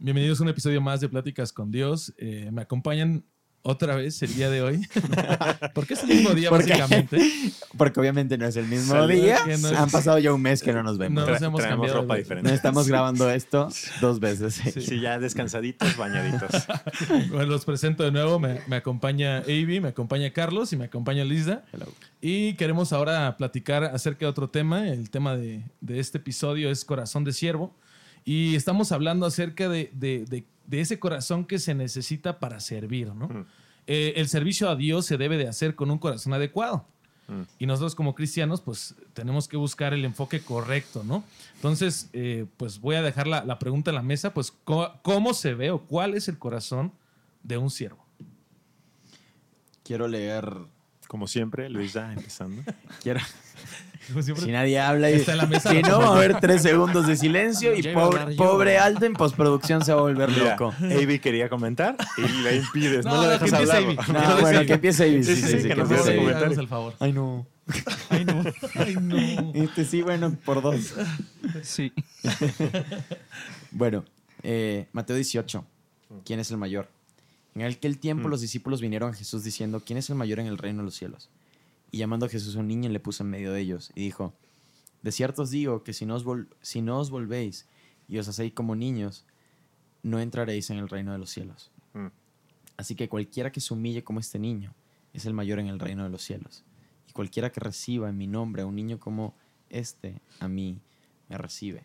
Bienvenidos a un episodio más de Pláticas con Dios. Eh, me acompañan otra vez el día de hoy. Porque es el mismo día, Porque- básicamente. Porque obviamente no es el mismo Salud, día. no es- Han pasado ya un mes que no nos vemos. No nos hemos traemos cambiado. ropa diferente. No estamos grabando esto dos veces. Sí. Sí, ya descansaditos, bañaditos. Bueno, los presento de nuevo. Me, me acompaña Avi, me acompaña Carlos y me acompaña Lisa. Hello. Y queremos ahora platicar acerca de otro tema. El tema de, de este episodio es corazón de siervo. Y estamos hablando acerca de, de- de- de ese corazón que se necesita para servir, ¿no? Mm. Eh, el servicio a Dios se debe de hacer con un corazón adecuado. Mm. Y nosotros como cristianos, pues tenemos que buscar el enfoque correcto, ¿no? Entonces, eh, pues voy a dejar la, la pregunta en la mesa, pues ¿cómo, cómo se ve o cuál es el corazón de un siervo? Quiero leer. Como siempre, Luisa empezando. Quiero. Como siempre, Si nadie habla y. Está en la mesa si no, va a haber tres segundos de silencio y pobre, pobre Aldo en postproducción se va a volver Mira, loco. Avi quería comentar y le impides, no, No, le no, dejas hablar. Avi. No, bueno, que empiece Ibis. Sí, Sí, sí, sí, sí, sí, que que nos el favor. Ay, no. Ay, no. Ay, no. Este sí, bueno, por dos. Sí. Bueno, eh, Mateo 18. ¿Quién es el mayor? En aquel tiempo Mm. los discípulos vinieron a Jesús diciendo, ¿quién es el mayor en el reino de los cielos? Y llamando a Jesús a un niño le puso en medio de ellos y dijo, de cierto os digo que si no os, vol- si no os volvéis y os hacéis como niños, no entraréis en el reino de los cielos. Mm. Así que cualquiera que se humille como este niño es el mayor en el reino de los cielos. Y cualquiera que reciba en mi nombre a un niño como este, a mí me recibe.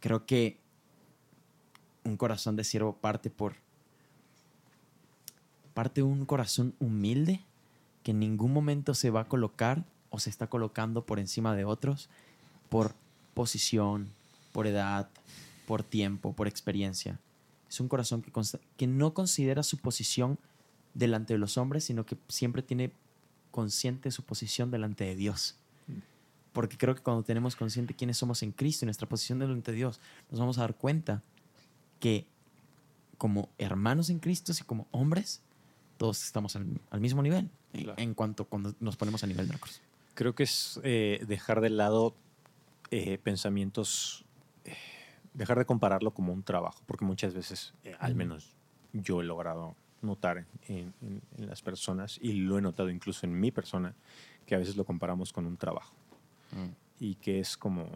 Creo que un corazón de siervo parte por parte de un corazón humilde que en ningún momento se va a colocar o se está colocando por encima de otros por posición, por edad, por tiempo, por experiencia. Es un corazón que, que no considera su posición delante de los hombres, sino que siempre tiene consciente su posición delante de Dios. Porque creo que cuando tenemos consciente quiénes somos en Cristo y nuestra posición delante de Dios, nos vamos a dar cuenta que como hermanos en Cristo y como hombres, todos estamos al, al mismo nivel en- Claro. en cuanto cuando nos ponemos a nivel de cruz. Creo que es eh, dejar de lado eh, pensamientos, eh, dejar de compararlo como un trabajo, porque muchas veces, eh, al menos yo he logrado notar en, en- en las personas, y lo he notado incluso en mi persona, que a veces lo comparamos con un trabajo y que es como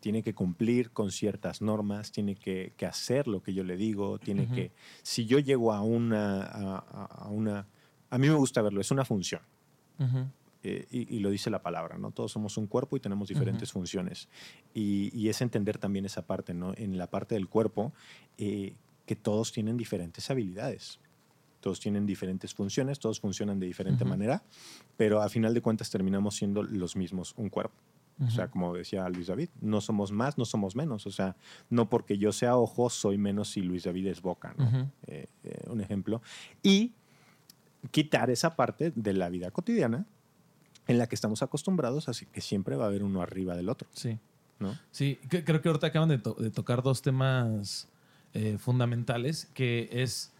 tiene que cumplir con ciertas normas, tiene que, que hacer lo que yo le digo, tiene que si yo llego a una a, una a mí me gusta verlo, es una función. Eh, y, y lo dice la palabra, ¿no? Todos somos un cuerpo y tenemos diferentes funciones. Y, y es entender también esa parte, ¿no? En la parte del cuerpo, eh, que todos tienen diferentes habilidades. Todos tienen diferentes funciones, todos funcionan de diferente manera, pero a final de cuentas terminamos siendo los mismos un cuerpo. O sea, como decía Luis David, no somos más, no somos menos. O sea, no porque yo sea ojo, soy menos si Luis David es boca, ¿no? Ujú. Eh, eh, un ejemplo. Y quitar esa parte de la vida cotidiana en la que estamos acostumbrados, así que siempre va a haber uno arriba del otro, Sí. ¿no? Sí, creo que ahorita acaban de, to- de tocar dos temas eh, fundamentales, que es,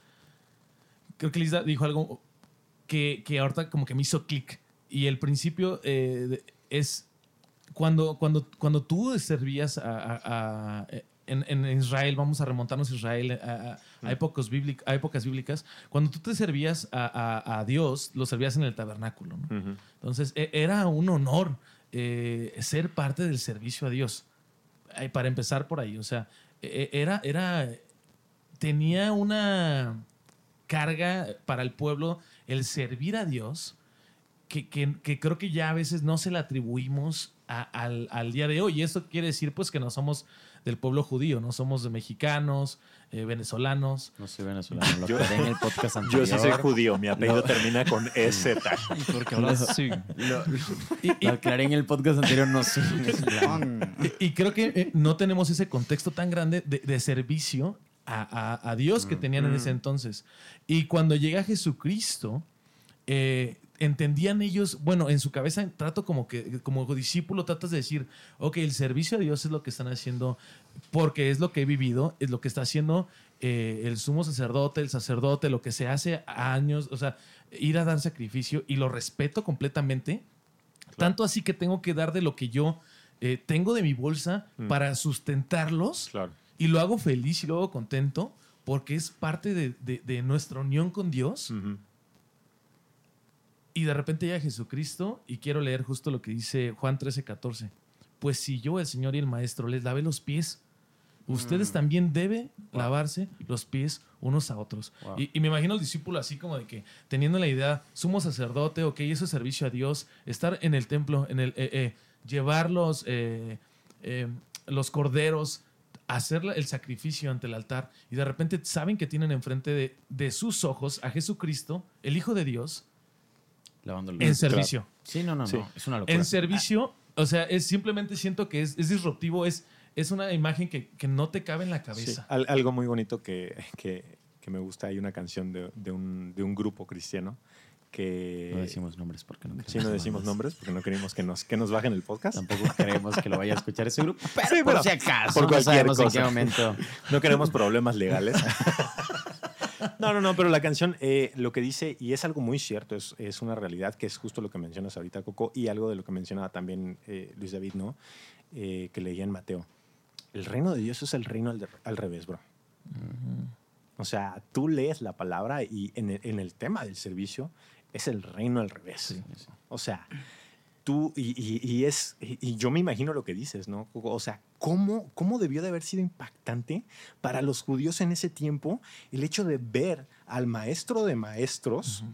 creo que Lisa dijo algo que, que ahorita como que me hizo clic. Y el principio eh, es cuando, cuando, cuando tú servías a, a- a- en, en Israel, vamos a remontarnos a Israel, a, a- Mm. épocas, bíblic- a épocas bíblicas, cuando tú te servías a, a- Dios, lo servías en el tabernáculo. ¿no? Ujú. Entonces, e- era un honor eh, ser parte del servicio a Dios. Para empezar por ahí, o sea, e- e- era, era, tenía una carga para el pueblo el servir a Dios que, que- que creo que ya a veces no se la atribuimos a- al, al día de hoy. Y eso quiere decir pues que no somos del pueblo judío, no somos de mexicanos, eh, venezolanos. No soy venezolano, lo Yo- aclaré en el podcast anterior. Yo sí soy judío, mi apellido No. termina con EZ. Porque ahora sí. Lo, Y- y- lo aclaré en el podcast anterior, no soy venezolano. Y, y creo que eh, no tenemos ese contexto tan grande de, de servicio a, a- a Dios que tenían en ese entonces. Y cuando llega Jesucristo, eh, entendían ellos, bueno, en su cabeza trato como que como discípulo tratas de decir, ok, el servicio a Dios es lo que están haciendo porque es lo que he vivido, es lo que está haciendo eh, el sumo sacerdote, el sacerdote, lo que se hace años, o sea, ir a dar sacrificio y lo respeto completamente. Tanto así que tengo que dar de lo que yo eh, tengo de mi bolsa Mm. para sustentarlos Claro. y lo hago feliz y lo hago contento porque es parte de, de- de nuestra unión con Dios. Y de repente llega Jesucristo y quiero leer justo lo que dice Juan 13, 14. Pues si yo, el Señor y el Maestro, les lavé los pies, ustedes también deben lavarse los pies unos a otros. Wow. Y, y me imagino al discípulo así como de que teniendo la idea, sumo sacerdote, ok, eso es servicio a Dios, estar en el templo, en el, eh, eh, llevar los, eh, los corderos, hacer el sacrificio ante el altar y de repente saben que tienen enfrente de, de sus ojos a Jesucristo, el Hijo de Dios, Lavando los en servicio. Sí, no, no, Sí. no. Es una locura. En servicio, o sea, es simplemente siento que es, es disruptivo, es, es una imagen que, que no te cabe en la Sí, cabeza. al- algo muy bonito que, que- que me gusta, hay una canción de, de un, de un grupo cristiano que... No decimos nombres porque no queremos Sí, no decimos nombres porque no queremos que nos, que nos bajen el podcast. Tampoco queremos que lo vaya a escuchar ese grupo. Pero Sí, por pero si acaso, por no cualquier sabemos en cosa. qué momento. No queremos problemas legales. No, no, no, pero la canción eh, lo que dice, y es algo muy cierto, es, es una realidad que es justo lo que mencionas ahorita, Coco, y algo de lo que mencionaba también eh, Luis David, ¿no? Eh, que leía en Mateo. El reino de Dios es el reino al, de- al revés, bro. O sea, tú lees la palabra y en el, en el tema del servicio es el reino al revés. Sí, sí. O sea, tú, y, y- y es, y, y yo me imagino lo que dices, ¿no? O sea, ¿cómo, ¿cómo debió de haber sido impactante para los judíos en ese tiempo el hecho de ver al maestro de maestros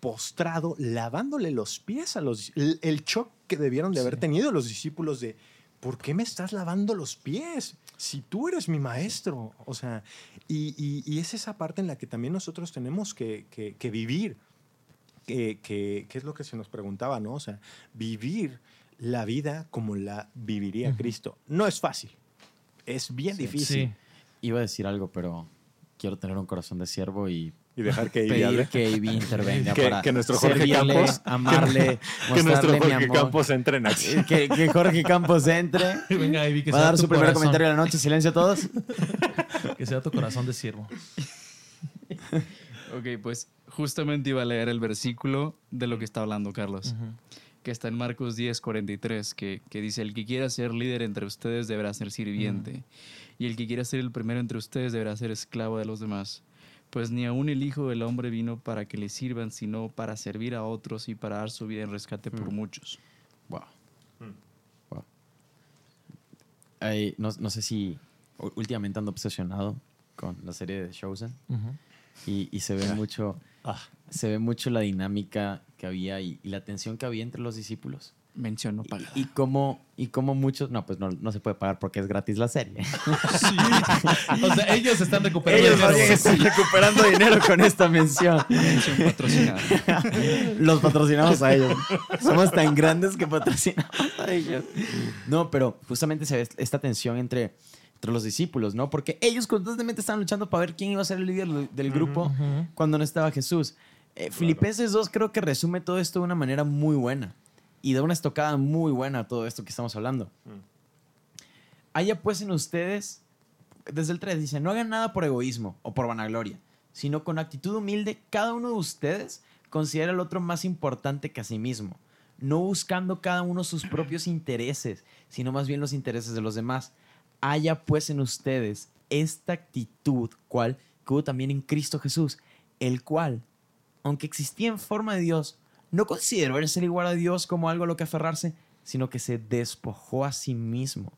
postrado, lavándole los pies a los... El, el shock que debieron de haber Sí. tenido los discípulos de, ¿por qué me estás lavando los pies? Si tú eres mi maestro. O sea, y, y- y es esa parte en la que también nosotros tenemos que, que- que vivir. Que, que- que es lo que se nos preguntaba, ¿no? O sea, vivir la vida como la viviría. Cristo. No es fácil. Es bien Sí. difícil. Sí. Iba a decir algo, pero quiero tener un corazón de siervo y Y dejar que Ivy pedir que Ivy intervenga Que- para que nuestro Jorge servirle, Campos- amarle, Que nuestro Jorge amor. Campos entre en acción. Que, que Jorge Campos entre. Venga, Ivy, que Va a sea dar tu su primer corazón, comentario de la noche. Silencio a todos. Que sea tu corazón de siervo. Ok, pues justamente iba a leer el versículo de lo que está hablando Carlos. Que está en Marcos 10, 43, que, que dice, el que quiera ser líder entre ustedes deberá ser sirviente, y el que quiera ser el primero entre ustedes deberá ser esclavo de los demás. Pues ni aun el Hijo del Hombre vino para que le sirvan, sino para servir a otros y para dar su vida en rescate por Mm. muchos. Wow. Mm. Wow. Ay, no, no sé si últimamente ando obsesionado con la serie de Chosen Ujú. y, y se ve Ah. mucho Ah, se ve mucho la dinámica que había y, y la tensión que había entre los discípulos Mención no pagada. y, y cómo y cómo muchos no pues no, no se puede pagar porque es gratis la serie O sea, ellos están recuperando ellos dinero. están recuperando dinero con esta mención Mención patrocinada. los patrocinamos a ellos. Somos tan grandes que patrocinamos a ellos. No, pero justamente se ve esta tensión entre, entre los discípulos, ¿no? Porque ellos constantemente estaban luchando para ver quién iba a ser el líder del- grupo Ujú. cuando no estaba Jesús. Eh, Filipenses 2 creo que resume todo esto de una manera muy buena y da una estocada muy buena a todo esto que estamos hablando. Mm. Haya pues en ustedes, desde el 3 dice, no hagan nada por egoísmo o por vanagloria, sino con actitud humilde, cada uno de ustedes considera al otro más importante que a sí mismo, no buscando cada uno sus propios intereses, sino más bien los intereses de los demás. Haya pues en ustedes esta actitud, cual que hubo también en Cristo Jesús, el cual, aunque existía en forma de Dios, no consideró el ser igual a Dios como algo a lo que aferrarse, sino que se despojó a sí mismo,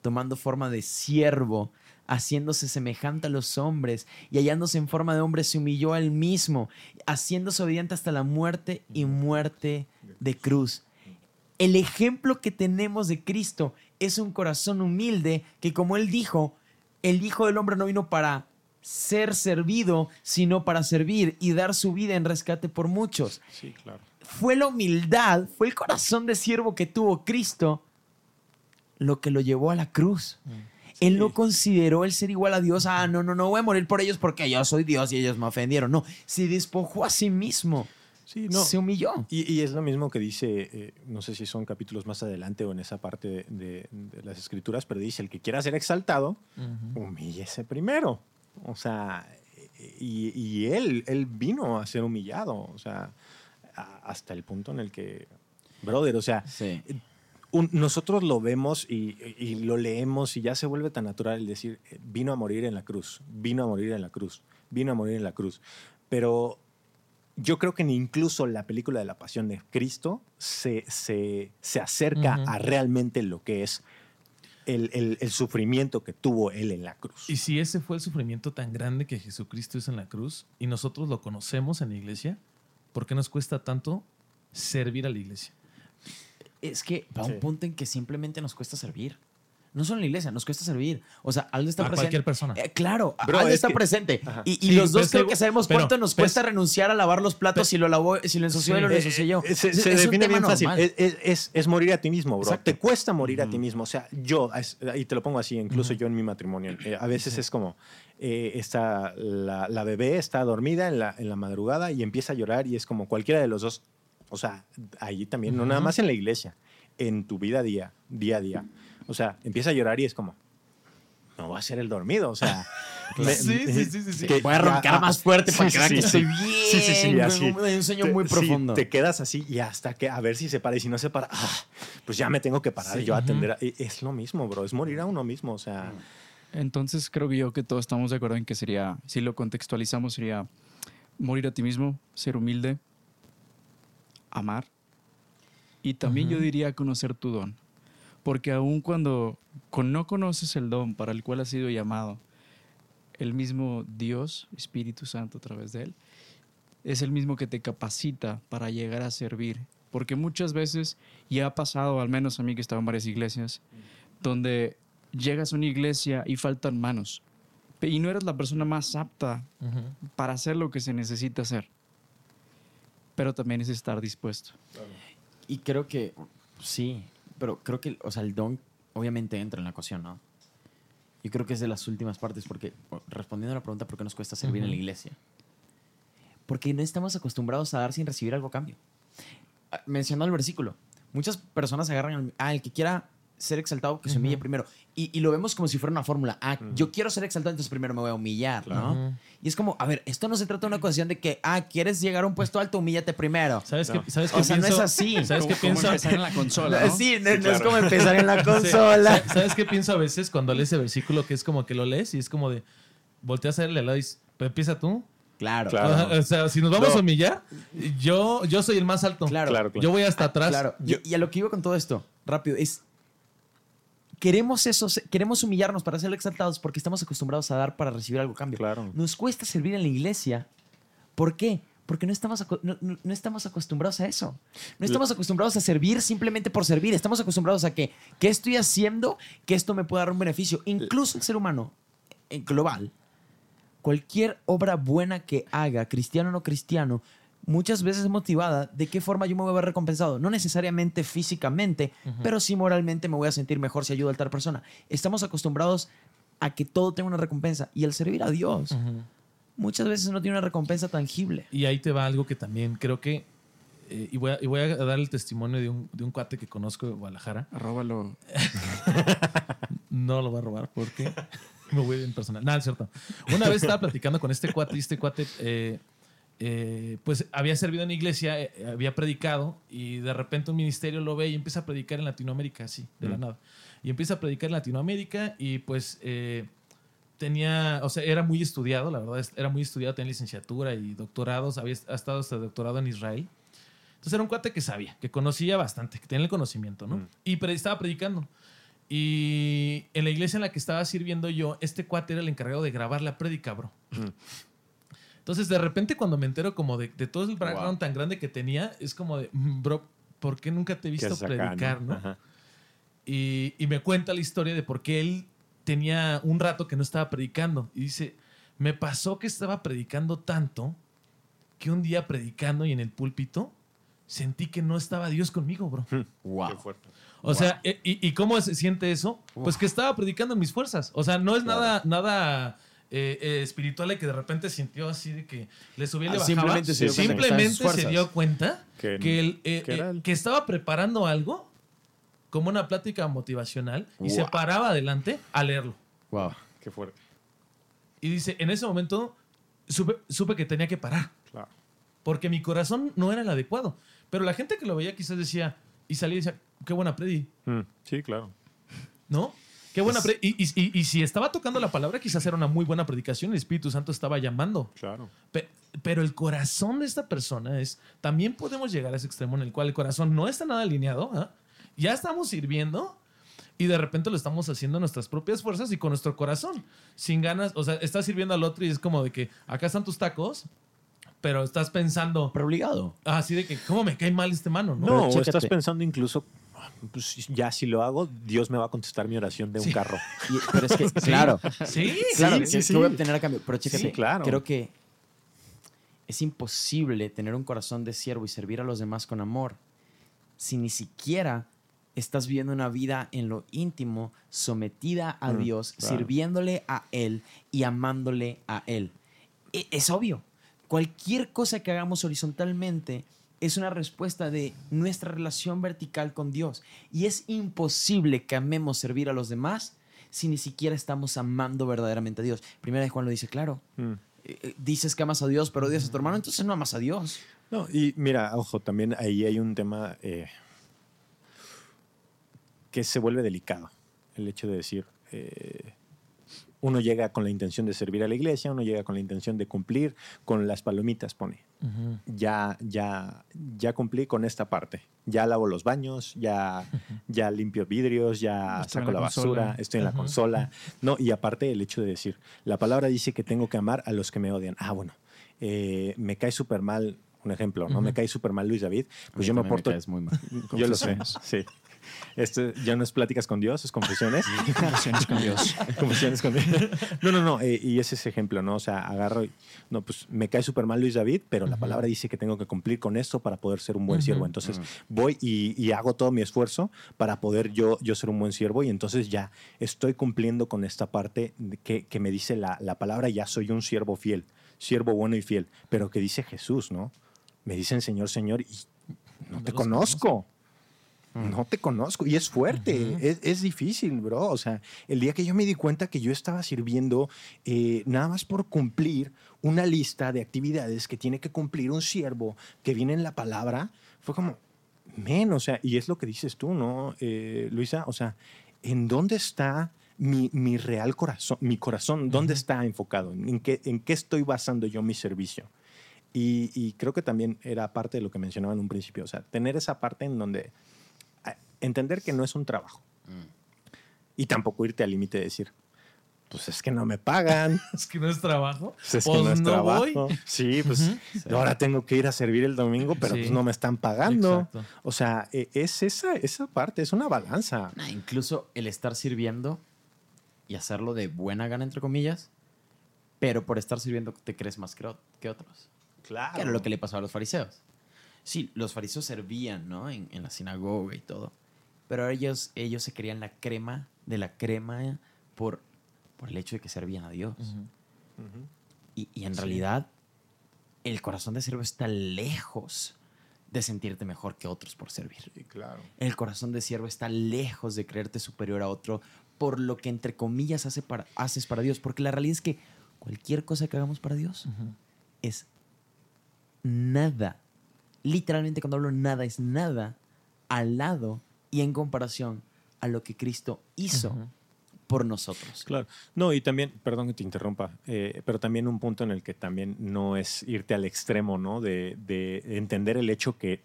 tomando forma de siervo, haciéndose semejante a los hombres y hallándose en forma de hombre, se humilló a él mismo, haciéndose obediente hasta la muerte y muerte de cruz. El ejemplo que tenemos de Cristo es un corazón humilde que, como él dijo, el Hijo del Hombre no vino para ser servido, sino para servir y dar su vida en rescate por muchos sí, claro. fue la humildad, fue el corazón de siervo que tuvo Cristo lo que lo llevó a la cruz. Él no consideró el ser igual a Dios. Ah, no, no, no voy a morir por ellos porque yo soy Dios y ellos me ofendieron. No, se despojó a sí mismo. Sí, no. Se humilló. Y, y es lo mismo que dice, eh, no sé si son capítulos más adelante o en esa parte de, de las escrituras, pero dice, el que quiera ser exaltado, Ujú. humíllese primero. O sea, y, y él, él vino a ser humillado, o sea, a- hasta el punto en el que, brother, o sea, Sí. un- nosotros lo vemos y, y lo leemos y ya se vuelve tan natural el decir, eh, vino a morir en la cruz, vino a morir en la cruz, vino a morir en la cruz. Pero yo creo que ni incluso la película de la Pasión de Cristo se, se, se acerca a realmente lo que es el, el- el sufrimiento que tuvo él en la cruz. Y si ese fue el sufrimiento tan grande que Jesucristo hizo en la cruz y nosotros lo conocemos en la iglesia, ¿por qué nos cuesta tanto servir a la iglesia? Es que va Sí. un punto en que simplemente nos cuesta servir. No solo en la iglesia, nos cuesta servir. O sea, Aldo está A presente. cualquier persona. Eh, claro, Bro, Aldo es está que- presente. Ajá. Y, y Sí, los dos creo que sabemos pero- cuánto nos cuesta renunciar a lavar los platos pero- si lo lavó, si lo ensució y Sí. lo Eh, ensucié yo. eh, se, Es- se es define bien fácil. normal. Es, es- es- es morir a ti mismo, bro. Exacto. Te cuesta morir a ti mismo. O sea, yo, es- y te lo pongo así, incluso Ujú. yo en mi matrimonio, eh, a veces es como, eh, está la, la bebé está dormida en la, en la madrugada y empieza a llorar y es como cualquiera de los dos. O sea, ahí también, no nada más en la iglesia, en tu vida día, día a día. O sea, empieza a llorar y es como, no va a ser el dormido. O sea, me- Sí, sí, sí, sí, que Voy a roncar ah, más fuerte para sí, que vean sí, que sí. estoy bien. Sí, sí, sí, así. un- un sueño Te- muy sí, profundo. te quedas así y hasta que a ver si se para. Y si no se para, ah, pues ya me tengo que parar Sí. yo a atender. a- y es lo mismo, bro. Es morir a uno mismo. O sea, Entonces creo yo que todos estamos de acuerdo en que sería, si lo contextualizamos, sería morir a ti mismo, ser humilde, amar y también yo Ujú. diría conocer tu don. Porque aun cuando no conoces el don para el cual has sido llamado, el mismo Dios, Espíritu Santo a través de él, es el mismo que te capacita para llegar a servir. Porque muchas veces, y ha pasado, al menos a mí que he estado en varias iglesias, donde llegas a una iglesia y faltan manos. Y no eres la persona más apta para hacer lo que se necesita hacer. Pero también es estar dispuesto. Y creo que sí, pero creo que, o sea, el don obviamente entra en la ecuación, ¿no? Yo creo que es de las últimas partes, porque respondiendo a la pregunta, ¿por qué nos cuesta servir en la iglesia? Porque no estamos acostumbrados a dar sin recibir algo a cambio. Ah, Mencionando el versículo, muchas personas agarran al ah, el que quiera ser exaltado, que se humille primero. Y, y lo vemos como si fuera una fórmula. Ah, yo quiero ser exaltado, entonces primero me voy a humillar, ¿no? Ujú. Y es como, a ver, esto no se trata de una cuestión de que, ah, quieres llegar a un puesto alto, humíllate primero. ¿Sabes No. qué, ¿sabes O qué sea, no pienso? es así. ¿Sabes qué Como- como pienso? empezar en la consola, ¿no? Sí, no, no es como empezar en la consola. ¿Sabes- ¿Sabes qué pienso a veces cuando lees ese versículo que es como que lo lees y es como de volteas a verle al lado y dices, "Pero empieza tú? Claro, Claro. O sea, si nos vamos No. a humillar, yo, yo soy el más alto. claro. Claro, claro. Yo voy hasta atrás. Claro. Y- Y, a lo que iba con todo esto, rápido, es. Queremos eso, se- queremos humillarnos para ser exaltados porque estamos acostumbrados a dar para recibir algo a cambio. claro. Nos cuesta servir en la iglesia. ¿Por qué? Porque no estamos, no, no- no estamos acostumbrados a eso. No estamos acostumbrados a servir simplemente por servir. Estamos acostumbrados a que, ¿qué estoy haciendo? Que esto me pueda dar un beneficio. Incluso el ser humano, en global, cualquier obra buena que haga, cristiano o no cristiano, muchas veces es motivada de qué forma yo me voy a ver recompensado. No necesariamente físicamente, pero sí moralmente me voy a sentir mejor si ayudo a tal persona. Estamos acostumbrados a que todo tenga una recompensa. Y el servir a Dios muchas veces no tiene una recompensa tangible. Y ahí te va algo que también creo que, eh, y, voy a, y voy a dar el testimonio de un, de un cuate que conozco de Guadalajara. Arróbalo. No lo va a robar porque me voy bien personal. Nada, es cierto. Una vez estaba platicando con este cuate y este cuate, eh, eh, pues había servido en la iglesia, eh, había predicado y de repente un ministerio lo ve y empieza a predicar en Latinoamérica, así, de la Mm. nada. Y empieza a predicar en Latinoamérica y pues eh, tenía, o sea, era muy estudiado, la verdad, es- era muy estudiado, tenía licenciatura y doctorados, había ha estado hasta doctorado en Israel. Entonces era un cuate que sabía, que conocía bastante, que tenía el conocimiento, ¿no? Mm. Y pre- estaba predicando. Y en la iglesia en la que estaba sirviendo yo, este cuate era el encargado de grabar la prédica, bro. Mm. Entonces, de repente, cuando me entero como de, de todo el background Wow. tan grande que tenía, es como de, "Mm, bro, ¿por qué nunca te he ¿Qué visto acá, predicar, no? Y, y me cuenta la historia de por qué él tenía un rato que no estaba predicando. Y dice, me pasó que estaba predicando tanto que un día predicando y en el púlpito sentí que no estaba Dios conmigo, bro. Wow. Qué fuerte. O sea, e- y, y cómo se siente eso? Pues que estaba predicando en mis fuerzas. O sea, no es Claro. nada, nada eh, eh, espiritual de que de repente sintió así de que le subía y le Ah, bajaba. simplemente se dio cuenta que Simplemente se dio cuenta Que- eh, que estaba preparando algo como una plática motivacional y se paraba adelante a leerlo. Wow. Qué fuerte. Y dice, en ese momento supe, supe que tenía que parar Claro. porque mi corazón no era el adecuado. Pero la gente que lo veía quizás decía, y salía y decía, qué buena predi, Mm, sí, claro. ¿no? Qué buena. Y, y- y- y si estaba tocando la palabra, quizás era una muy buena predicación, el Espíritu Santo estaba llamando. Claro. Pe- Pero el corazón de esta persona es, también podemos llegar a ese extremo en el cual el corazón no está nada alineado, ¿ah? ya estamos sirviendo y de repente lo estamos haciendo a nuestras propias fuerzas y con nuestro corazón, sin ganas, o sea, estás sirviendo al otro y es como de que acá están tus tacos, pero estás pensando, Pero obligado. ah, así de que, ¿cómo me cae mal este mano? ¿no? No, o estás pensando incluso, "Ah, pues, ya si lo hago, Dios me va a contestar mi oración de un Sí. carro. Y- pero es que, claro, Sí, claro, sí, ¿qué- sí, voy a obtener a cambio? Pero chécate, Sí, claro. creo que es imposible tener un corazón de siervo y servir a los demás con amor si ni siquiera estás viviendo una vida en lo íntimo, sometida a Mm, Dios, claro. sirviéndole a Él y amándole a Él. E- Es obvio, cualquier cosa que hagamos horizontalmente es una respuesta de nuestra relación vertical con Dios. Y es imposible que amemos servir a los demás si ni siquiera estamos amando verdaderamente a Dios. Primera de Juan lo dice claro. Mm. Eh, eh, Dices que amas a Dios, pero odias a tu hermano, entonces no amas a Dios. No, y mira, ojo, también ahí hay un tema eh, que se vuelve delicado. El hecho de decir, eh, uno llega con la intención de servir a la iglesia, uno llega con la intención de cumplir con las palomitas, pone. Ya, ya, ya cumplí con esta parte. Ya lavo los baños, ya, ya limpio vidrios, ya Estoy saco la la, basura, estoy en la consola. No, y aparte el hecho de decir, la palabra dice que tengo que amar a los que me odian. Ah, bueno, eh, me cae súper mal, un ejemplo, ¿no? Me cae súper mal Luis David, pues yo me porto... Es muy mal. yo lo sé, sí. Esto ya no es pláticas con Dios, es confesiones. Confesiones con Dios. Confesiones con Dios. No, no, no. eh, y es ese ejemplo, ¿no? O sea, agarro y. No, pues me cae súper mal Luis David, pero la Ujú. palabra dice que tengo que cumplir con esto para poder ser un buen Ujú. siervo. Entonces voy y, y hago todo mi esfuerzo para poder yo, yo ser un buen siervo. Y entonces ya estoy cumpliendo con esta parte que, que me dice la, la palabra, ya soy un siervo fiel, siervo bueno y fiel. Pero que dice Jesús, ¿no? Me dicen Señor, Señor, y no No te conozco. No te conozco. Y es fuerte, es, es difícil, bro. O sea, el día que yo me di cuenta que yo estaba sirviendo eh, nada más por cumplir una lista de actividades que tiene que cumplir un siervo que viene en la palabra, fue como, men, o sea, y es lo que dices tú, ¿no, eh, Luisa? O sea, ¿en dónde está mi, mi real corazón, mi corazón? ¿Dónde está enfocado? ¿En qué, ¿En qué estoy basando yo mi servicio? Y, y creo que también era parte de lo que mencionaba en un principio, o sea, tener esa parte en donde entender que no es un trabajo y tampoco irte al límite de decir, pues es que no me pagan, Es que no es trabajo. pues es Pues que no es no trabajo. voy. Sí, pues ahora tengo que ir a servir el domingo, pero Sí. pues no me están pagando. Exacto. O sea, e- es esa, esa parte, es una balanza. Nah, incluso el estar sirviendo y hacerlo de buena gana, entre comillas, pero por estar sirviendo te crees más que otros. Claro. Que era lo que le pasaba a los fariseos. Sí, los fariseos servían, ¿no? En, en la sinagoga y todo. Pero ellos, ellos se creían la crema de la crema por, por el hecho de que servían a Dios. Y, y en Sí. realidad, el corazón de siervo está lejos de sentirte mejor que otros por servir. Sí, claro. El corazón de siervo está lejos de creerte superior a otro por lo que, entre comillas, hace para- haces para Dios. Porque la realidad es que cualquier cosa que hagamos para Dios es nada. Literalmente cuando hablo nada es nada al lado y en comparación a lo que Cristo hizo por nosotros. Claro. No, y también, perdón que te interrumpa, eh, pero también un punto en el que también no es irte al extremo, ¿no? De, de entender el hecho que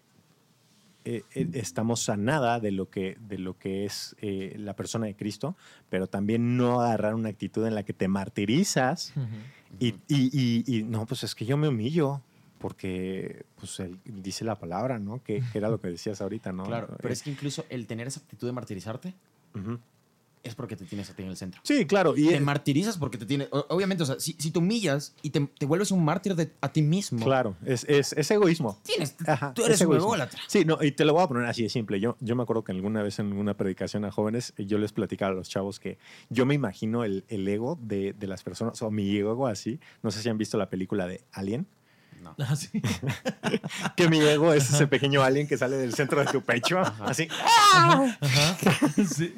eh, eh, estamos a nada de lo que, de lo que es eh, la persona de Cristo, pero también no agarrar una actitud en la que te martirizas Ujú. y, y- y- y, no, pues es que yo me humillo. Porque pues él dice la palabra, ¿no? Que, que era lo que decías ahorita, ¿no? Claro, pero Eh, es que incluso el tener esa actitud de martirizarte ujú. es porque te tienes a ti en el centro. Sí, claro. Y te martirizas porque te tienes. Obviamente, o sea, si, si te humillas y te, te vuelves un mártir de, a ti mismo, claro, es, es, es egoísmo. tienes, Ajá, tú eres es un ególatra. Sí, no, y te lo voy a poner así de simple. Yo, yo me acuerdo que alguna vez en una predicación a jóvenes, eh, yo les platicaba a los chavos que yo me imagino el, el ego de, de las personas, o mi ego así. No sé si han visto la película de Alien. No. Ah, sí. Que mi ego es ese pequeño alien que sale del centro de tu pecho, así, Ajá. Sí.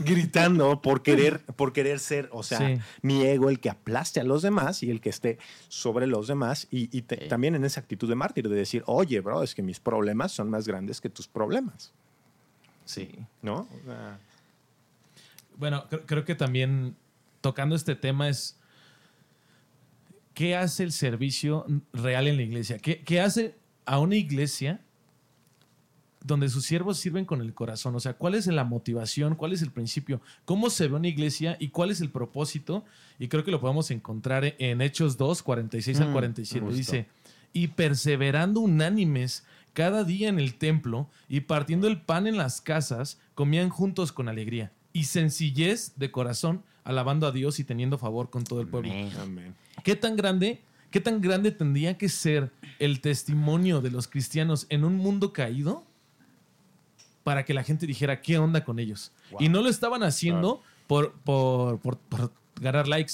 gritando por querer, por querer ser, o sea, Sí. mi ego el que aplaste a los demás y el que esté sobre los demás. Y, y te- Sí. también en esa actitud de mártir, de decir, oye, bro, es que mis problemas son más grandes que tus problemas. Sí. ¿no? O sea, Bueno, cre- creo que también tocando este tema es qué hace el servicio real en la iglesia. ¿Qué, qué hace a una iglesia donde sus siervos sirven con el corazón? O sea, ¿cuál es la motivación? ¿Cuál es el principio? ¿Cómo se ve una iglesia y cuál es el propósito? Y creo que lo podemos encontrar en- Hechos 2, 46 al Mm, 47. justo. Dice, y perseverando unánimes cada día en el templo y partiendo el pan en las casas, comían juntos con alegría y sencillez de corazón, alabando a Dios y teniendo favor con todo el pueblo. Amén. ¿Qué tan grande, qué tan grande tendría que ser el testimonio de los cristianos en un mundo caído para que la gente dijera qué onda con ellos? Y no lo estaban haciendo por, por, por- por ganar likes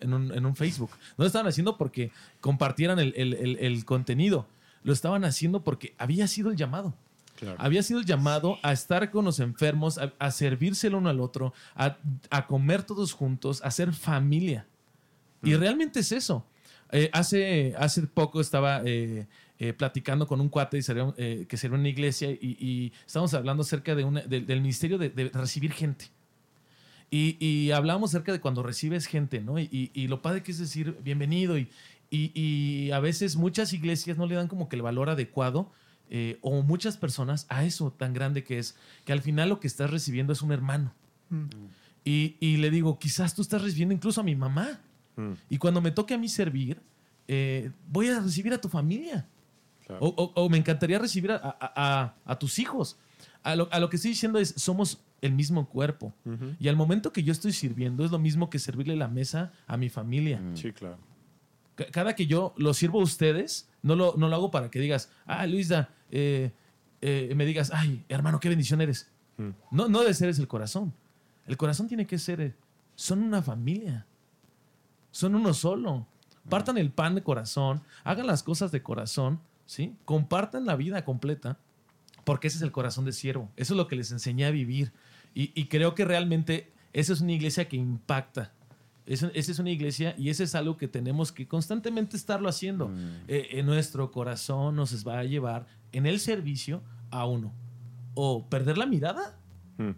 en un, en un Facebook. No lo estaban haciendo porque compartieran el, el- el- el contenido. Lo estaban haciendo porque había sido el llamado. Claro. Había sido llamado a estar con los enfermos, a, a servirse el uno al otro, a, a comer todos juntos, a ser familia. Y realmente es eso. Eh, hace, hace poco estaba eh, eh, platicando con un cuate y salió, eh, que sirve en una iglesia y, y estábamos hablando acerca de una- de- del ministerio de, de recibir gente. Y, y hablábamos acerca de cuando recibes gente, ¿no? Y, y- lo padre que es decir bienvenido. Y a veces muchas iglesias no le dan como que el valor adecuado eh, o muchas personas a eso tan grande que es, que al final lo que estás recibiendo es un hermano. Y, y le digo, quizás tú estás recibiendo incluso a mi mamá. Mm, Y cuando me toque a mí servir, eh, voy a recibir a tu familia. claro. O, o- o me encantaría recibir a, a- a- a tus hijos. A lo, a lo que estoy diciendo es, somos el mismo cuerpo. Y al momento que yo estoy sirviendo, es lo mismo que servirle la mesa a mi familia. Sí, claro. Ca- Cada que yo lo sirvo a ustedes, no lo, no lo hago para que digas, ah, Luisa, eh, eh, me digas, ay, hermano, qué bendición eres. Mm, No, no debe ser ese el corazón. El corazón tiene que ser, eh, son una familia. Son uno solo. Partan el pan de corazón, hagan las cosas de corazón, ¿sí? Compartan la vida completa, porque ese es el corazón de siervo. Eso es lo que les enseñé a vivir. Y, y creo que realmente esa es una iglesia que impacta. Esa, esa es una iglesia y eso es algo que tenemos que constantemente estarlo haciendo. Mm. Eh, en nuestro corazón nos va a llevar en el servicio a uno. O perder la mirada mm,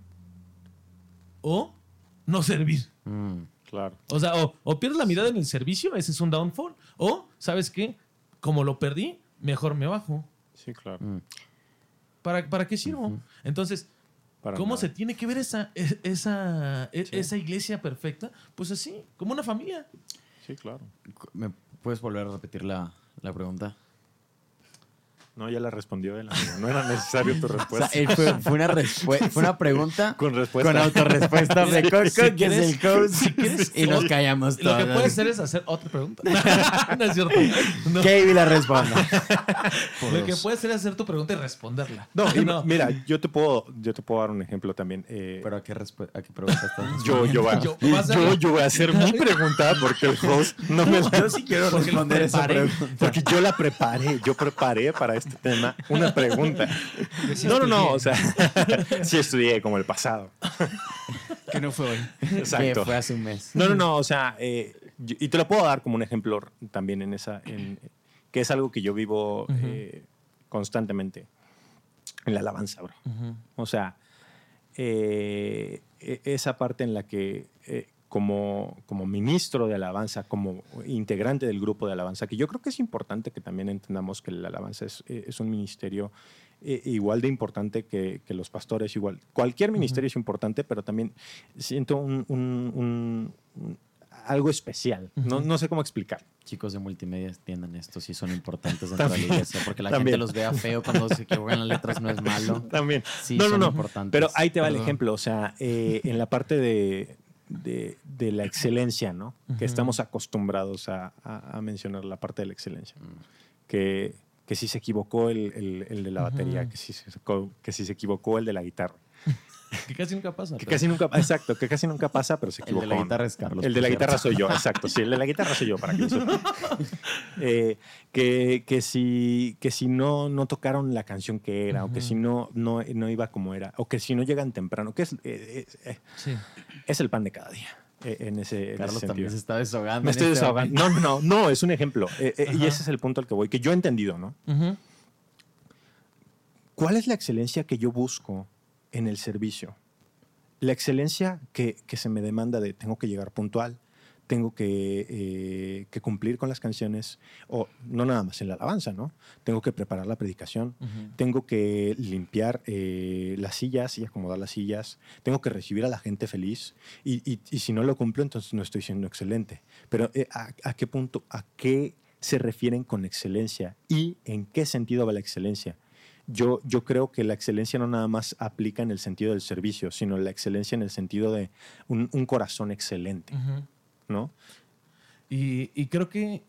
o no servir. Mm. claro. O sea, o, o pierdes la mirada en el servicio, ese es un downfall. O, ¿sabes qué? Como lo perdí, mejor me bajo. Sí, claro. ¿Para, para qué sirvo? Entonces, Para ¿cómo nada. se tiene que ver esa, esa, e- Sí. esa iglesia perfecta? Pues así, como una familia. Sí, claro. ¿Me puedes volver a repetir la, la pregunta? No, ya la respondió él. amigo. No era necesario tu O sea, respuesta. él fue, fue una, fue una pregunta Con respuesta. con autorrespuesta de Coco, si que es quieres- el coach, si quieres- y nos callamos Lo que todos. puede hacer es hacer otra pregunta. no es cierto. No. Que Ivy la responda. Lo que puede hacer es hacer tu pregunta y responderla. No, y mira, yo te puedo, yo te puedo dar un ejemplo también. Eh, Pero ¿a qué, a qué pregunta estás yo, yo, voy a- Yo- yo, voy a hacer mi pregunta porque el host no me la Yo sí quiero responder esa pregunta. Porque yo la preparé, yo preparé para este tema una pregunta. No, no, no, o sea, sí estudié como el pasado. Que no fue hoy. Que Exacto. fue hace un mes. No, no, no, o sea, eh, yo- y te lo puedo dar como un ejemplo también en esa, en- que es algo que yo vivo eh, constantemente en la alabanza, bro. O sea, eh, e- esa parte en la que eh, como, como ministro de alabanza, como integrante del grupo de alabanza, que yo creo que es importante que también entendamos que la alabanza es, eh, es un ministerio eh, igual de importante que, que los pastores, igual. Cualquier ministerio es importante, pero también siento un, un- un- un- algo especial. no, no sé cómo explicar. Chicos de multimedia entiendan esto, sí son importantes dentro de la iglesia, porque la También. gente los vea feo cuando se equivocan las letras, no es malo. También. Sí, no, no, son no. importantes. Pero ahí te va el Perdón. ejemplo. O sea, eh, en la parte de, de- de la excelencia, ¿no? Que estamos acostumbrados a, a- a mencionar la parte de la excelencia. Que, que si se equivocó el, el- el de la batería, que, si se, que si se equivocó el de la guitarra. Que casi nunca pasa. Que pero- casi nunca, exacto, que casi nunca pasa, pero se El equivocó. de la guitarra es Carlos. El de la guitarra soy yo, exacto. Sí, el de la guitarra soy yo, para que lo sepan. Eh, que, que si, que si no, no tocaron la canción que era, o que si no, no, no iba como era, o que si no llegan temprano, que es, eh, es, eh, Sí. es el pan de cada día. eh, en ese, en Carlos ese también se está desahogando. Me estoy este desahogando. No, no, no, no, es un ejemplo. Eh, eh, y ese es el punto al que voy, que yo he entendido, ¿no? ¿Cuál es la excelencia que yo busco en el servicio. La excelencia que, que se me demanda de tengo que llegar puntual, tengo que, eh, que cumplir con las canciones, o no nada más en la alabanza, ¿no? Tengo que preparar la predicación, tengo que limpiar eh, las sillas y acomodar las sillas, tengo que recibir a la gente feliz, y, y- y si no lo cumplo, entonces no estoy siendo excelente. Pero eh, ¿a, a qué punto, a qué se refieren con excelencia y en qué sentido va la excelencia? Yo, yo creo que la excelencia no nada más aplica en el sentido del servicio, sino la excelencia en el sentido de un, un corazón excelente. ¿no? Y, y creo que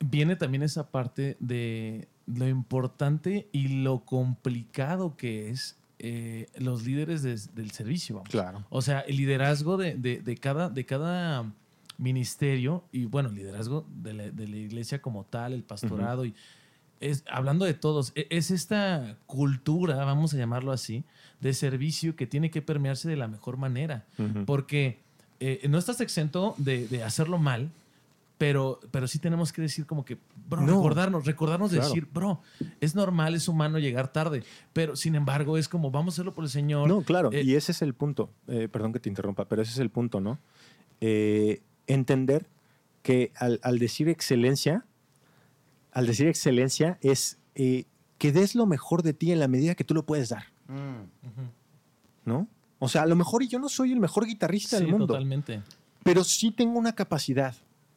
viene también esa parte de lo importante y lo complicado que es eh, los líderes del servicio. vamos. Claro. O sea, el liderazgo de, de- de cada, de cada ministerio y, bueno, el liderazgo de la, de la iglesia como tal, el pastorado y es, hablando de todos, e- es esta cultura, vamos a llamarlo así, de servicio que tiene que permearse de la mejor manera. Porque eh, no estás exento de, de hacerlo mal, pero, pero sí tenemos que decir como que, bro, No. recordarnos, recordarnos de Claro. decir, bro, es normal, es humano llegar tarde, pero sin embargo es como, vamos a hacerlo por el Señor. No, claro, Eh, y ese es el punto. Eh, perdón que te interrumpa, pero ese es el punto, ¿no? Entender que al, al decir excelencia, al decir excelencia es eh, que des lo mejor de ti en la medida que tú lo puedes dar, Ujú. ¿no? O sea, a lo mejor y yo no soy el mejor guitarrista Sí, del mundo, totalmente. pero sí tengo una capacidad,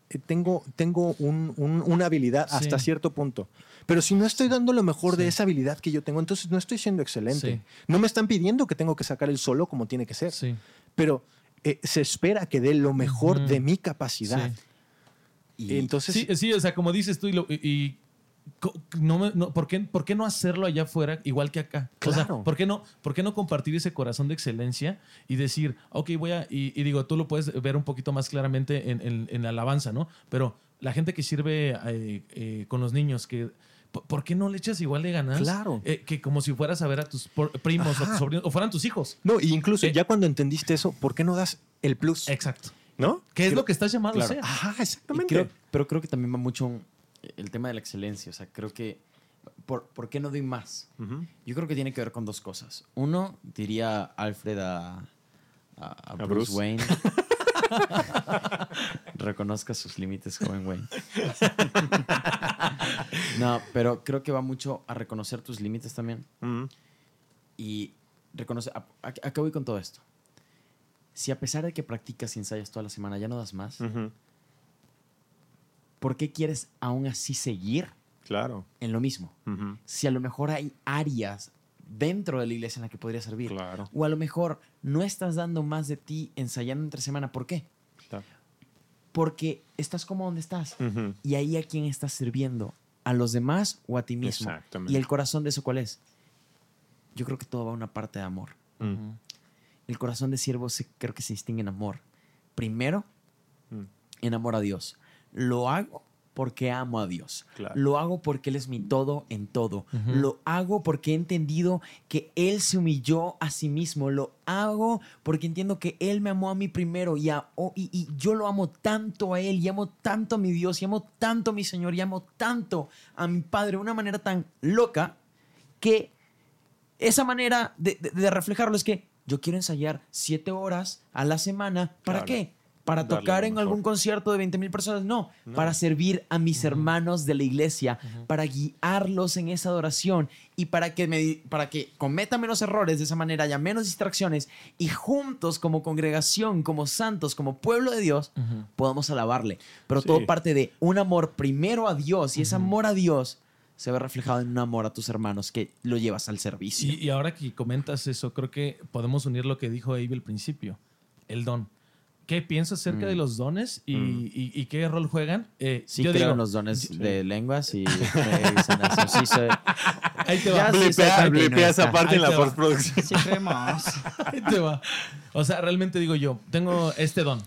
eh, tengo, tengo un- un- una habilidad hasta Sí. cierto punto. Pero si no estoy dando lo mejor de esa habilidad que yo tengo, entonces no estoy siendo excelente. Sí. No me están pidiendo que tengo que sacar el solo como tiene que ser, Sí. pero eh, se espera que dé lo mejor de mi capacidad. Y Entonces, Sí, sí, o sea, como dices tú, y, lo- y- no me- no, ¿por, qué, por qué no hacerlo allá afuera igual que acá? O sea, Claro. ¿por, qué no, ¿Por qué no compartir ese corazón de excelencia y decir, ok, voy a. Y, y digo, tú lo puedes ver un poquito más claramente en, en- en la alabanza, ¿no? Pero la gente que sirve eh, eh, con los niños, que. ¿por- ¿Por qué no le echas igual de ganas? Claro. eh, que como si fueras a ver a tus primos o, tus sobrinos, o fueran tus hijos. no, y incluso Eh, ya cuando entendiste eso, ¿por qué no das el plus? Exacto. ¿No? ¿Qué es lo que estás llamado claro. a ser? Ajá, exactamente. creo- pero creo que también va mucho el tema de la excelencia. O sea, creo que. ¿Por, por qué no doy más? Yo creo que tiene que ver con dos cosas. Uno, diría Alfred a, a- a Bruce, Bruce. Wayne. Reconozca sus límites, joven Wayne. no, pero creo que va mucho a reconocer tus límites también. Y reconocer. ¿A, a- a qué voy con todo esto? Si a pesar de que practicas y ensayas toda la semana ya no das más. ¿por qué quieres aún así seguir Claro. en lo mismo? Si a lo mejor hay áreas dentro de la iglesia en la que podría servir. Claro. O a lo mejor no estás dando más de ti ensayando entre semana. ¿Por qué? Claro. Porque estás como donde estás. Y ahí a quién estás sirviendo. ¿A los demás o a ti mismo? Exactamente. ¿Y el corazón de eso cuál es? Yo creo que todo va a una parte de amor. Mm. El corazón de siervo se, creo que se distingue en amor. Primero, Mm. en amor a Dios. Lo hago porque amo a Dios. Claro. Lo hago porque Él es mi todo en todo. Lo hago porque he entendido que Él se humilló a sí mismo. Lo hago porque entiendo que Él me amó a mí primero y, a- oh, y, y yo lo amo tanto a Él y amo tanto a mi Dios y amo tanto a mi Señor y amo tanto a mi Padre de una manera tan loca que esa manera de, de- de reflejarlo es que yo quiero ensayar siete horas a la semana. ¿Para Claro. qué? ¿Para Darle tocar en algún concierto de 20 mil personas? No, No. para servir a mis hermanos de la iglesia, para guiarlos en esa adoración y para que, me, para que cometa menos errores de esa manera, haya menos distracciones y juntos como congregación, como santos, como pueblo de Dios, Ujú. podamos alabarle. Pero Sí. todo parte de un amor primero a Dios y ese amor a Dios se ve reflejado en un amor a tus hermanos que lo llevas al servicio. Y, y ahora que comentas eso, creo que podemos unir lo que dijo Abe al principio, el don. ¿Qué piensas acerca Mm. de los dones y, Mm. y- y qué rol juegan? Eh, Sí yo creo digo, en los dones Sí. de lenguas y me dicen así, sí soy- ahí te va. Blipea, blipea esa parte en la postproducción. Sí, creemos. ahí te va. O sea, realmente digo yo, tengo este don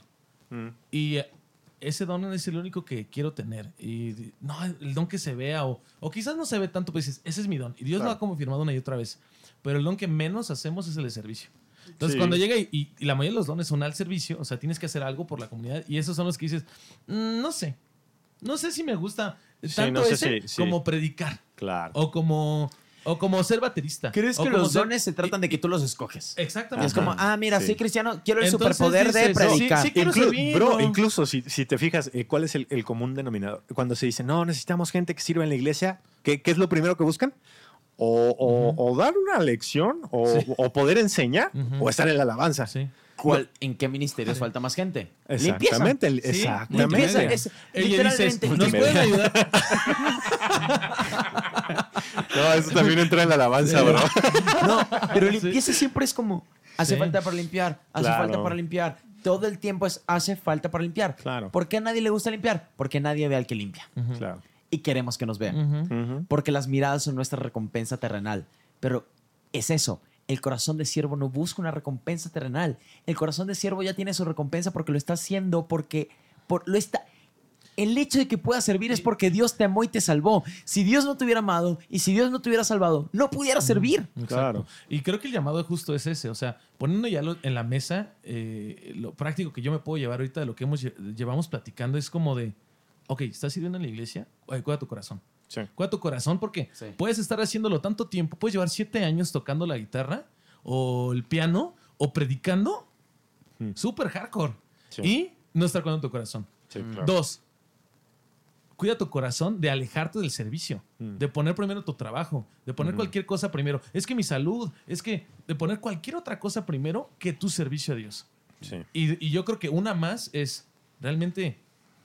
Mm. y ese don es el único que quiero tener. Y no, el don que se vea o, o quizás no se ve tanto, pues dices, ese es mi don. Y Dios lo Claro. ha confirmado una y otra vez. Pero el don que menos hacemos es el de servicio. Entonces, Sí. cuando llega y, y- y la mayoría de los dones son al servicio, o sea, tienes que hacer algo por la comunidad y esos son los que dices, "Mm, no sé, no sé si me gusta Sí, tanto no sé ese si- sí. como predicar Claro. o como O como ser baterista. ¿Crees O que los ser- dones se tratan de que tú los escoges? Exactamente. Es como, ah, mira, Sí. soy cristiano, quiero el Entonces superpoder de predicar. sí, sí, quiero Inclu- bro, incluso si, si te fijas, eh, ¿cuál es el, el común denominador? Cuando se dice, no, necesitamos gente que sirva en la iglesia, ¿qué, qué es lo primero que buscan? O, o- o dar una lección, o, Sí. o poder enseñar, o estar en la alabanza. Sí. ¿Cuál- ¿En qué ministerios falta más gente? Exactamente, Sí, exactamente. Limpieza es Ella dice, literalmente. ¿nos pueden ayudar? No, eso también entra en la alabanza, bro. No, pero limpieza siempre es como, hace Sí. falta para limpiar, hace Claro. falta para limpiar. Todo el tiempo es, hace falta para limpiar. Claro. ¿Por qué a nadie le gusta limpiar? Porque nadie ve al que limpia. Claro. Y queremos que nos vean. Porque las miradas son nuestra recompensa terrenal. Pero es eso. El corazón de siervo no busca una recompensa terrenal. El corazón de siervo ya tiene su recompensa porque lo está haciendo, porque por, lo está. El hecho de que pueda servir es porque Dios te amó y te salvó. Si Dios no te hubiera amado y si Dios no te hubiera salvado, no pudiera servir. Exacto. Claro. Y creo que el llamado justo es ese, o sea, poniendo ya lo- en la mesa, eh, lo práctico que yo me puedo llevar ahorita de lo que hemos lle- llevamos platicando es como de, ok, ¿estás sirviendo en la iglesia? Oye, cuida tu corazón. Sí. Cuida tu corazón porque Sí. puedes estar haciéndolo tanto tiempo, puedes llevar siete años tocando la guitarra o el piano o predicando, Mm. súper hardcore. Sí. Y no estar cuidando tu corazón. Sí, claro. Dos, cuida tu corazón de alejarte del servicio, Mm. de poner primero tu trabajo, de poner Mm. cualquier cosa primero. Es que mi salud, es que de poner cualquier otra cosa primero que tu servicio a Dios. Sí. Y, y yo creo que una más es, ¿realmente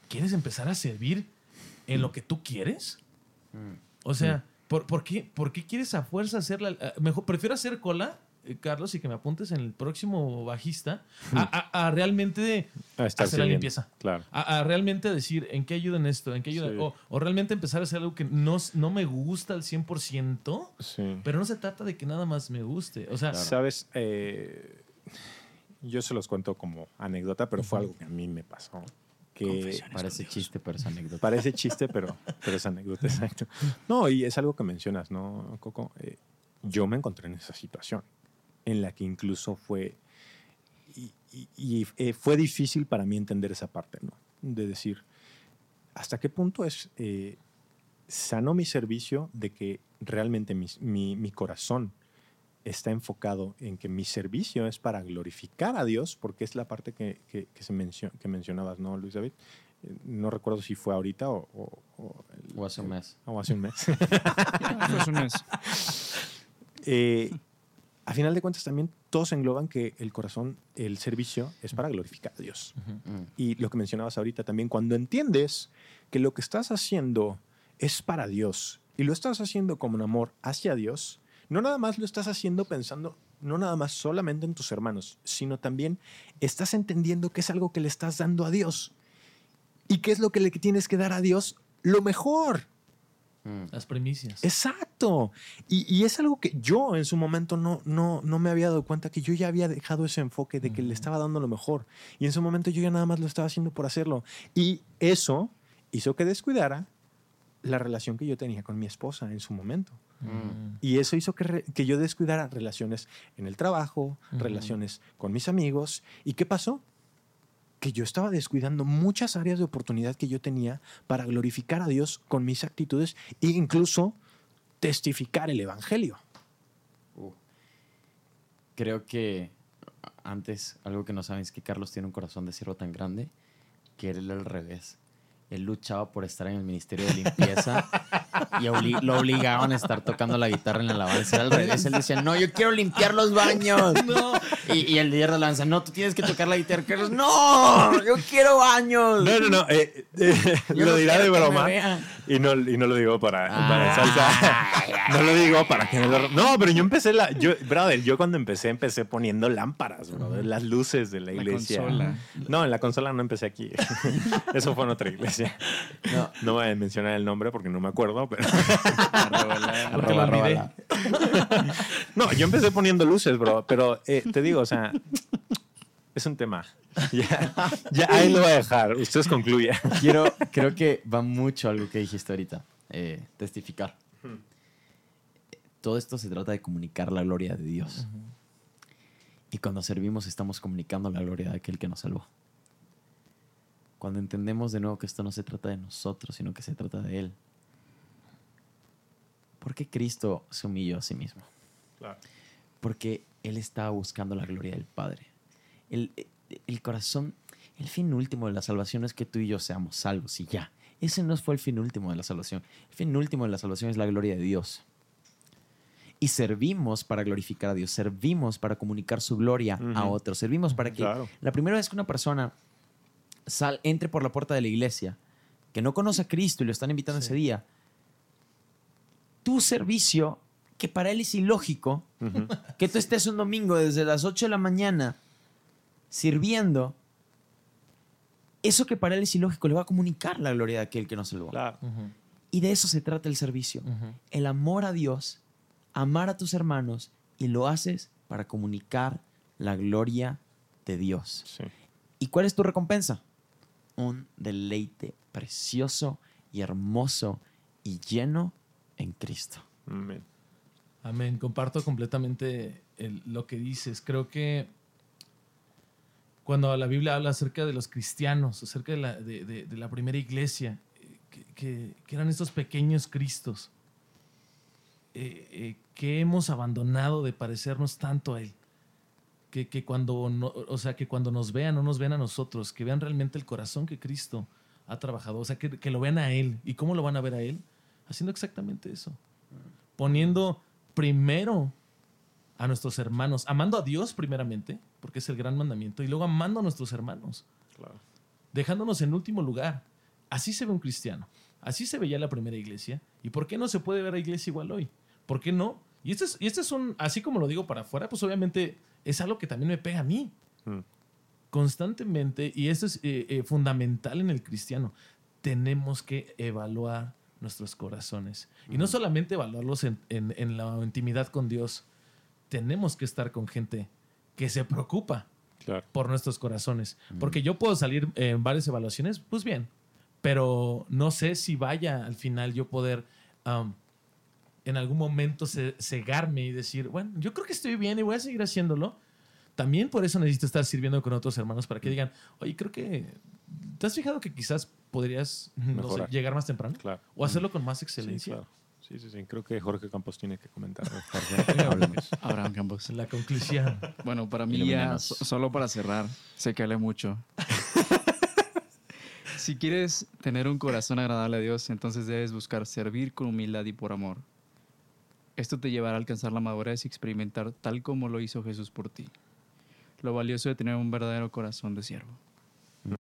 quieres empezar a servir en lo que tú quieres? O sea, ¿por, por qué, ¿por qué quieres a fuerza hacer la... Mejor, prefiero hacer cola, Carlos, y que me apuntes en el próximo bajista, a, a- a realmente A estar hacer la limpieza. Claro. A, a realmente decir en qué ayuda en esto, en qué ayuda. Sí. O, o realmente empezar a hacer algo que no, no me gusta al 100%, Sí. pero no se trata de que nada más me guste. O sea, Sabes, Eh, yo se los cuento como anécdota, pero fue algo que a mí me pasó. Que Parece chiste, pero es anécdota. parece chiste, pero, pero es anécdota, exacto. No, y es algo que mencionas, ¿no, Coco? Eh, yo me encontré en esa situación, en la que incluso fue, y, y- y, eh, fue difícil para mí entender esa parte, ¿no? De decir, ¿hasta qué punto es eh, sano mi servicio de que realmente mi, mi corazón está enfocado en que mi servicio es para glorificar a Dios, porque es la parte que, que- que se mencio- que mencionabas, ¿no, Luis David? Eh, No recuerdo si fue ahorita o, o- o el- O hace un mes. o hace un mes. Fue hace un mes. Eh, a final de cuentas también todos engloban que el corazón, el servicio es para glorificar a Dios. Mm. Y lo que mencionabas ahorita también, cuando entiendes que lo que estás haciendo es para Dios y lo estás haciendo como un amor hacia Dios, no nada más lo estás haciendo pensando, no nada más solamente en tus hermanos, sino también estás entendiendo que es algo que le estás dando a Dios. ¿Y qué es lo que le tienes que dar a Dios? Lo mejor. Mm. las primicias. Exacto. Y, y es algo que yo en su momento no, no, no me había dado cuenta que yo ya había dejado ese enfoque de que le estaba dando lo mejor. Y en su momento yo ya nada más lo estaba haciendo por hacerlo. Y eso hizo que descuidara la relación que yo tenía con mi esposa en su momento. Mm. Y eso hizo que, re- que yo descuidara relaciones en el trabajo, relaciones con mis amigos. ¿Y qué pasó? Que yo estaba descuidando muchas áreas de oportunidad que yo tenía para glorificar a Dios con mis actitudes e incluso testificar el Evangelio. Uh. Creo que antes, algo que no saben es que Carlos tiene un corazón de siervo tan grande que él era al revés. Él luchaba por estar en el ministerio de limpieza y obli- lo obligaban a estar tocando la guitarra en la alabanza. Al revés. Él decía, no, yo quiero limpiar los baños. Y, y el líder de la alabanza, no, tú tienes que tocar la guitarra. Carlos, no, yo quiero baños. No, no, no. eh, eh, lo no dirá de broma. Y no, y no lo digo para, Ah. para salsa. No lo digo para que me lo... No, pero yo empecé la... Yo, brother, yo cuando empecé, empecé poniendo lámparas, brother, las luces de la La iglesia. consola. No, en la consola no empecé aquí. Eso fue en otra iglesia. No, No voy a mencionar el nombre porque no me acuerdo, pero... Porque lo arroba, olvidé. arroba. No, yo empecé poniendo luces, bro. Pero eh, te digo, o sea, es un tema. Ya, ya ahí lo voy a dejar. Ustedes concluyan. Quiero, creo que va mucho algo que dijiste ahorita, eh, testificar. Todo esto se trata de comunicar la gloria de Dios. Y cuando servimos estamos comunicando la gloria de aquel que nos salvó. Cuando entendemos de nuevo que esto no se trata de nosotros, sino que se trata de Él. ¿Por qué Cristo se humilló a sí mismo? Claro. Porque Él estaba buscando la gloria del Padre. El, el corazón, el fin último de la salvación es que tú y yo seamos salvos y ya. Ese no fue el fin último de la salvación. El fin último de la salvación es la gloria de Dios. Y servimos para glorificar a Dios, servimos para comunicar su gloria a otros, servimos para que Claro. la primera vez que una persona sal, entre por la puerta de la iglesia, que no conoce a Cristo y lo están invitando Sí. ese día, tu servicio, que para él es ilógico, que tú estés un domingo desde las 8 de la mañana sirviendo, eso que para él es ilógico le va a comunicar la gloria de aquel que nos salvó. Claro. Ujú, Y de eso se trata el servicio. El amor a Dios, amar a tus hermanos y lo haces para comunicar la gloria de Dios. Sí. ¿Y cuál es tu recompensa? Un deleite precioso y hermoso y lleno en Cristo. Amén. Amén. Comparto completamente el- lo que dices. Creo que cuando la Biblia habla acerca de los cristianos, acerca de la, de- de- de la primera iglesia, que, que- que eran estos pequeños Cristos, eh, eh, que hemos abandonado de parecernos tanto a Él. Que, que cuando no- o sea, que cuando nos vean, no nos vean a nosotros, que vean realmente el corazón que Cristo ha trabajado. O sea, que, que lo vean a Él. ¿Y cómo lo van a ver a Él? Haciendo exactamente eso poniendo primero a nuestros hermanos, amando a Dios primeramente, porque es el gran mandamiento, y luego amando a nuestros hermanos, Claro. dejándonos en último lugar. Así se ve un cristiano, así se veía la primera iglesia, y ¿por qué no se puede ver la iglesia igual hoy? ¿Por qué no? Y este es, y este es un, así como lo digo para afuera, pues obviamente es algo que también me pega a mí Mm. constantemente, y esto es eh, eh, fundamental en el cristiano, tenemos que evaluar nuestros corazones. Y no solamente evaluarlos en, en- en la intimidad con Dios, tenemos que estar con gente que se preocupa Claro. por nuestros corazones. Porque yo puedo salir en varias evaluaciones, pues bien, pero no sé si vaya al final yo poder um, en algún momento ce- cegarme y decir, bueno, yo creo que estoy bien y voy a seguir haciéndolo. También por eso necesito estar sirviendo con otros hermanos para que digan, oye, creo que, ¿te has fijado que quizás podrías no sé, llegar más temprano? Claro. O hacerlo con más Sí, excelencia. claro. Sí, sí, sí. Creo que Jorge Campos tiene que comentar. Abraham Campos. La conclusión. Bueno, para mí ya, solo para cerrar, sé que hablé mucho. si quieres tener un corazón agradable a Dios, entonces debes buscar servir con humildad y por amor. Esto te llevará a alcanzar la madurez y experimentar tal como lo hizo Jesús por ti. Lo valioso de tener un verdadero corazón de siervo.